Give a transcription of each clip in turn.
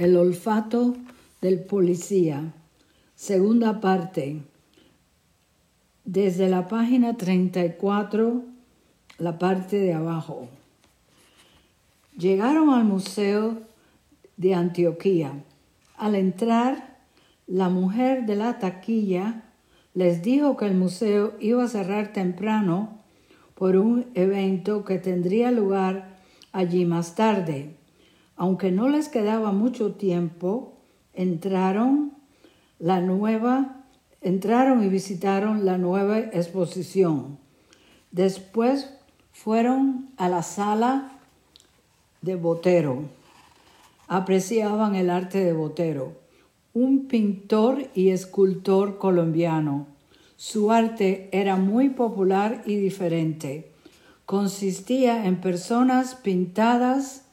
El olfato del policía. Segunda parte. Desde la página 34, la parte de abajo. Llegaron al Museo de Antioquía. Al entrar, la mujer de la taquilla les dijo que el museo iba a cerrar temprano por un evento que tendría lugar allí más tarde. Aunque no les quedaba mucho tiempo, entraron la nueva entraron y visitaron la nueva exposición. Después fueron a la sala de Botero. Apreciaban el arte de Botero, un pintor y escultor colombiano. Su arte era muy popular y diferente. Consistía en personas pintadas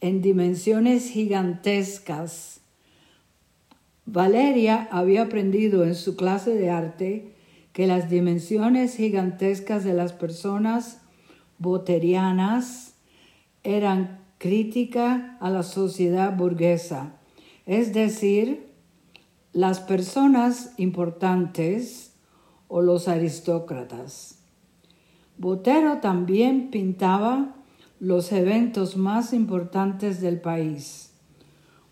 en dimensiones gigantescas. Valeria había aprendido en su clase de arte que las dimensiones gigantescas de las personas boterianas eran crítica a la sociedad burguesa, es decir, las personas importantes o los aristócratas. Botero también pintaba los eventos más importantes del país,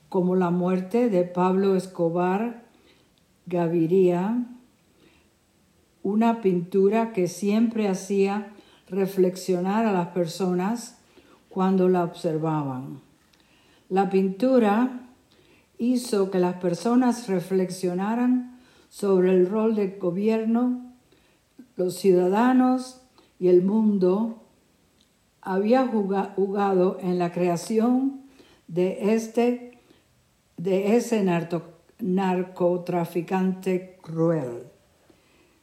como la muerte de Pablo Escobar Gaviria, una pintura que siempre hacía reflexionar a las personas cuando la observaban. La pintura hizo que las personas reflexionaran sobre el rol del gobierno, los ciudadanos y el mundo había jugado en la creación de este de ese narcotraficante cruel.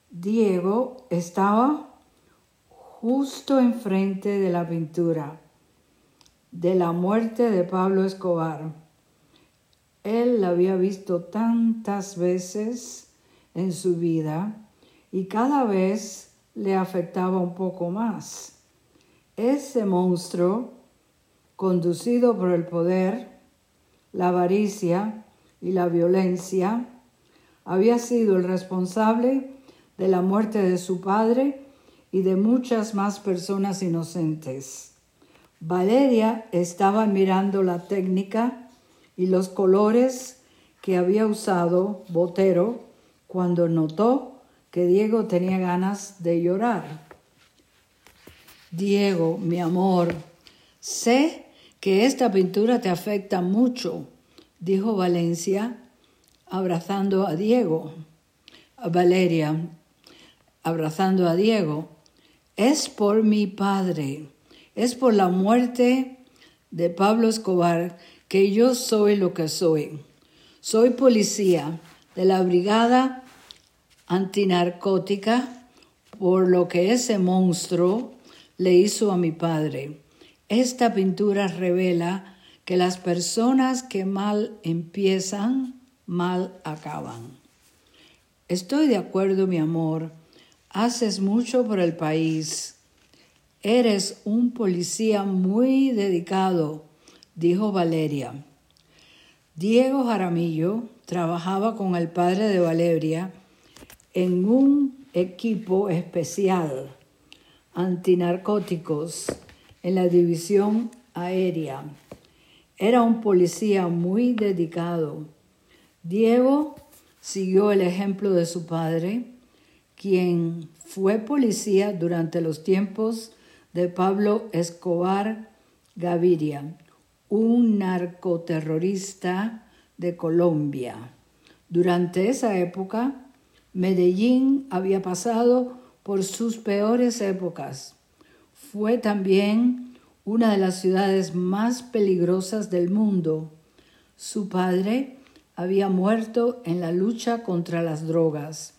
Diego estaba justo enfrente de la pintura de la muerte de Pablo Escobar. Él la había visto tantas veces en su vida y cada vez le afectaba un poco más. Ese monstruo, conducido por el poder, la avaricia y la violencia, había sido el responsable de la muerte de su padre y de muchas más personas inocentes. Valeria estaba mirando la técnica y los colores que había usado Botero cuando notó que Diego tenía ganas de llorar. Diego, mi amor, sé que esta pintura te afecta mucho, dijo Valencia, abrazando a Diego. Valeria, abrazando a Diego. Es por mi padre, es por la muerte de Pablo Escobar que yo soy lo que soy. Soy policía de la Brigada Antinarcótica por lo que ese monstruo le hizo a mi padre. Esta pintura revela que las personas que mal empiezan, mal acaban. Estoy de acuerdo, mi amor. Haces mucho por el país. Eres un policía muy dedicado, dijo Valeria. Diego Jaramillo trabajaba con el padre de Valeria en un equipo especial antinarcóticos en la división aérea. Era un policía muy dedicado. Diego siguió el ejemplo de su padre, quien fue policía durante los tiempos de Pablo Escobar Gaviria, un narcoterrorista de Colombia. Durante esa época, Medellín había pasado por sus peores épocas. Fue también una de las ciudades más peligrosas del mundo. Su padre había muerto en la lucha contra las drogas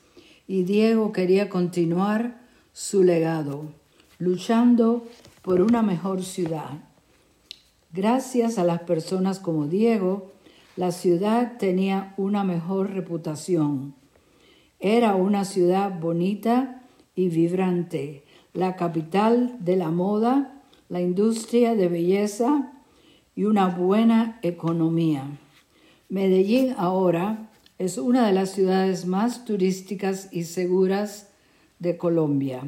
y Diego quería continuar su legado, luchando por una mejor ciudad. Gracias a las personas como Diego, la ciudad tenía una mejor reputación. Era una ciudad bonita y vibrante, la capital de la moda, la industria de belleza y una buena economía. Medellín ahora es una de las ciudades más turísticas y seguras de Colombia.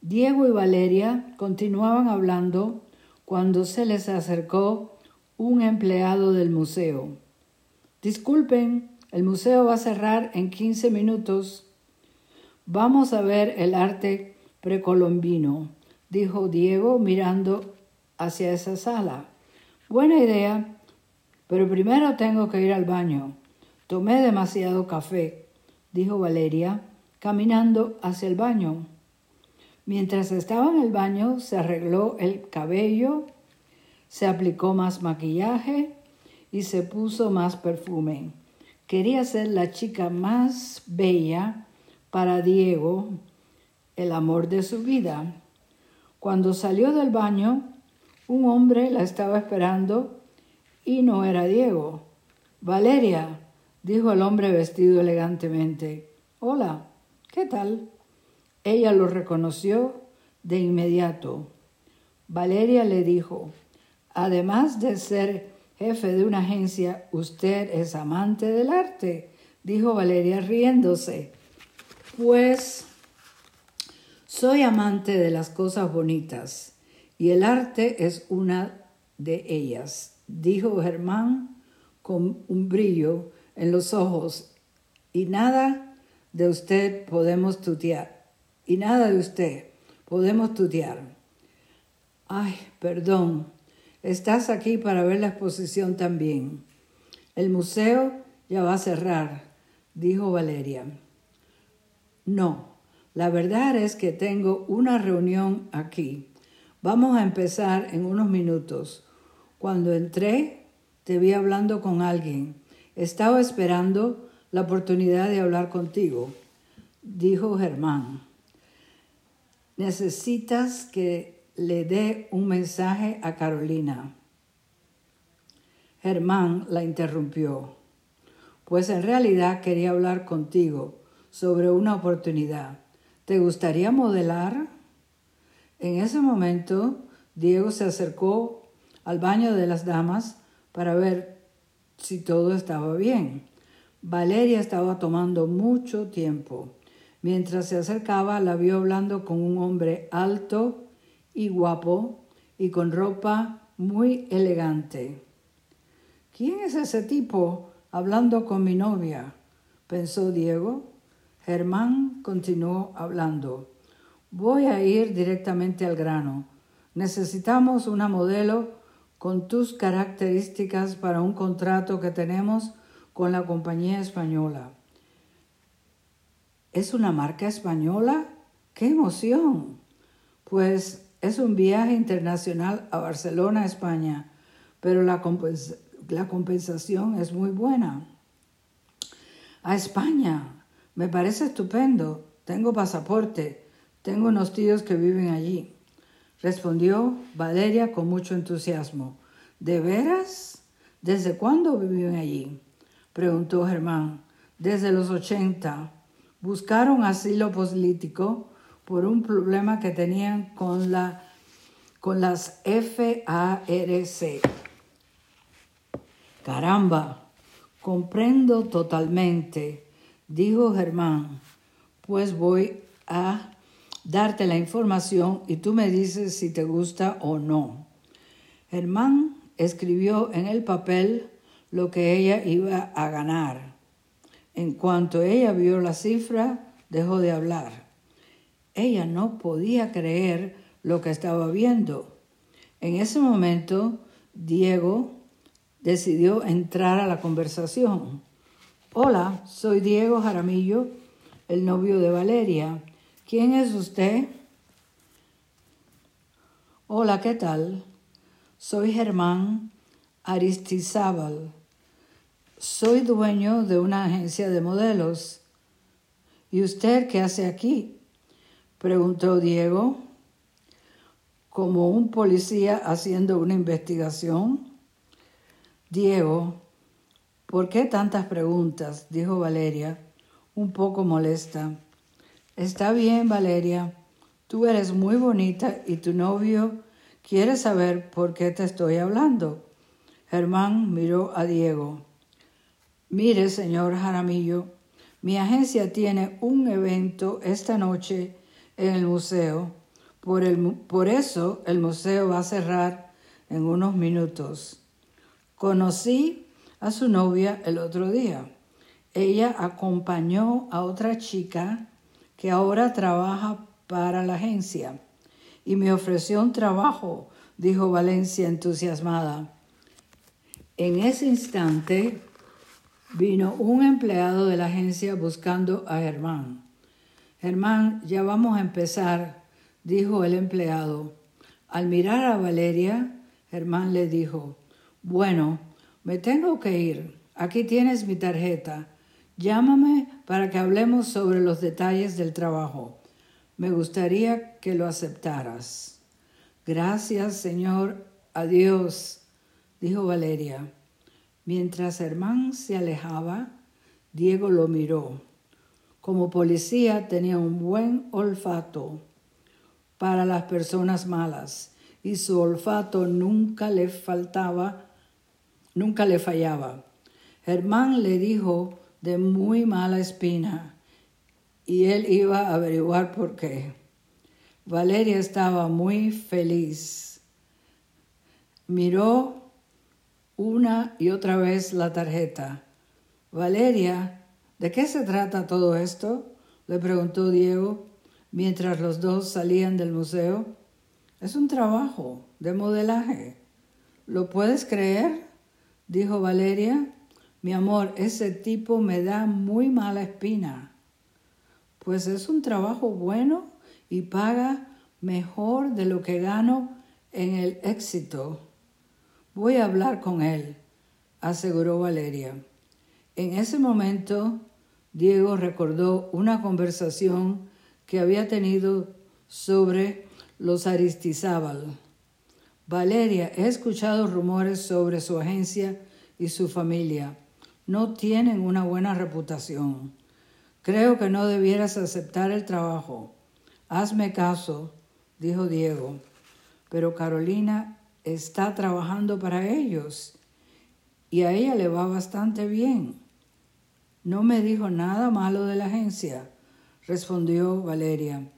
Diego y Valeria continuaban hablando cuando se les acercó un empleado del museo. Disculpen, el museo va a cerrar en 15 minutos. Vamos a ver el arte precolombino, dijo Diego mirando hacia esa sala. Buena idea, pero primero tengo que ir al baño. Tomé demasiado café, dijo Valeria, caminando hacia el baño. Mientras estaba en el baño, se arregló el cabello, se aplicó más maquillaje y se puso más perfume. Quería ser la chica más bella para Diego, el amor de su vida. Cuando salió del baño, un hombre la estaba esperando y no era Diego. Valeria, dijo el hombre vestido elegantemente. Hola, ¿qué tal? Ella lo reconoció de inmediato. Valeria le dijo, además de ser jefe de una agencia, usted es amante del arte, dijo Valeria riéndose. Pues soy amante de las cosas bonitas y el arte es una de ellas, dijo Germán con un brillo en los ojos. Y nada de usted podemos tutear. Y nada de usted podemos tutear. Ay, perdón, estás aquí para ver la exposición también. El museo ya va a cerrar, dijo Valeria. No, la verdad es que tengo una reunión aquí Vamos a empezar en unos minutos. Cuando entré, te vi hablando con alguien. Estaba esperando la oportunidad de hablar contigo, dijo Germán. Necesitas que le dé un mensaje a Carolina. Germán la interrumpió. Pues en realidad quería hablar contigo sobre una oportunidad. ¿Te gustaría modelar? En ese momento, Diego se acercó al baño de las damas para ver si todo estaba bien. Valeria estaba tomando mucho tiempo. Mientras se acercaba, la vio hablando con un hombre alto y guapo y con ropa muy elegante. ¿Quién es ese tipo hablando con mi novia? pensó Diego. Germán continuó hablando. Voy a ir directamente al grano. Necesitamos una modelo con tus características para un contrato que tenemos con la compañía española. ¿Es una marca española? ¡Qué emoción! Pues es un viaje internacional a Barcelona, España, pero la, la compensación es muy buena. A España, me parece estupendo. Tengo pasaporte tengo unos tíos que viven allí. Respondió Valeria con mucho entusiasmo. ¿De veras? ¿Desde cuándo viven allí? Preguntó Germán. Desde los ochenta. Buscaron asilo político por un problema que tenían con, la, con las FARC. Caramba, comprendo totalmente, dijo Germán, pues voy a darte la información y tú me dices si te gusta o no. Germán escribió en el papel lo que ella iba a ganar. En cuanto ella vio la cifra, dejó de hablar. Ella no podía creer lo que estaba viendo. En ese momento, Diego decidió entrar a la conversación. Hola, soy Diego Jaramillo, el novio de Valeria. ¿Quién es usted? Hola, ¿qué tal? Soy Germán Aristizábal. Soy dueño de una agencia de modelos. ¿Y usted qué hace aquí? preguntó Diego, como un policía haciendo una investigación. Diego, ¿por qué tantas preguntas? dijo Valeria, un poco molesta. Está bien, Valeria. Tú eres muy bonita y tu novio quiere saber por qué te estoy hablando. Germán miró a Diego. Mire, señor Jaramillo, mi agencia tiene un evento esta noche en el museo. Por, el, por eso el museo va a cerrar en unos minutos. Conocí a su novia el otro día. Ella acompañó a otra chica que ahora trabaja para la agencia y me ofreció un trabajo, dijo Valencia entusiasmada. En ese instante vino un empleado de la agencia buscando a Germán. Germán, ya vamos a empezar, dijo el empleado. Al mirar a Valeria, Germán le dijo, bueno, me tengo que ir. Aquí tienes mi tarjeta. Llámame para que hablemos sobre los detalles del trabajo. Me gustaría que lo aceptaras. Gracias, Señor. Adiós dijo Valeria. Mientras Germán se alejaba, Diego lo miró. Como policía tenía un buen olfato para las personas malas y su olfato nunca le faltaba, nunca le fallaba. Germán le dijo de muy mala espina y él iba a averiguar por qué. Valeria estaba muy feliz. Miró una y otra vez la tarjeta. Valeria, ¿de qué se trata todo esto? le preguntó Diego mientras los dos salían del museo. Es un trabajo de modelaje. ¿Lo puedes creer? Dijo Valeria. Mi amor, ese tipo me da muy mala espina. Pues es un trabajo bueno y paga mejor de lo que gano en el éxito. Voy a hablar con él, aseguró Valeria. En ese momento, Diego recordó una conversación que había tenido sobre los Aristizábal. Valeria, he escuchado rumores sobre su agencia y su familia. No tienen una buena reputación. Creo que no debieras aceptar el trabajo. Hazme caso, dijo Diego. Pero Carolina está trabajando para ellos y a ella le va bastante bien. No me dijo nada malo de la agencia, respondió Valeria.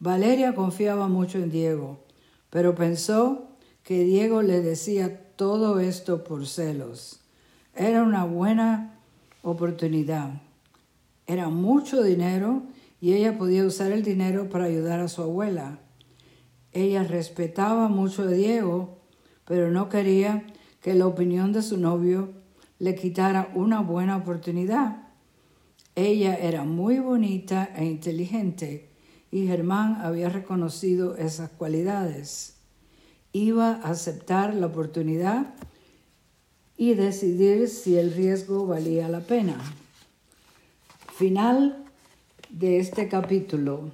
Valeria confiaba mucho en Diego, pero pensó que Diego le decía todo esto por celos. Era una buena oportunidad. Era mucho dinero y ella podía usar el dinero para ayudar a su abuela. Ella respetaba mucho a Diego pero no quería que la opinión de su novio le quitara una buena oportunidad. Ella era muy bonita e inteligente y Germán había reconocido esas cualidades. Iba a aceptar la oportunidad y decidir si el riesgo valía la pena. Final de este capítulo.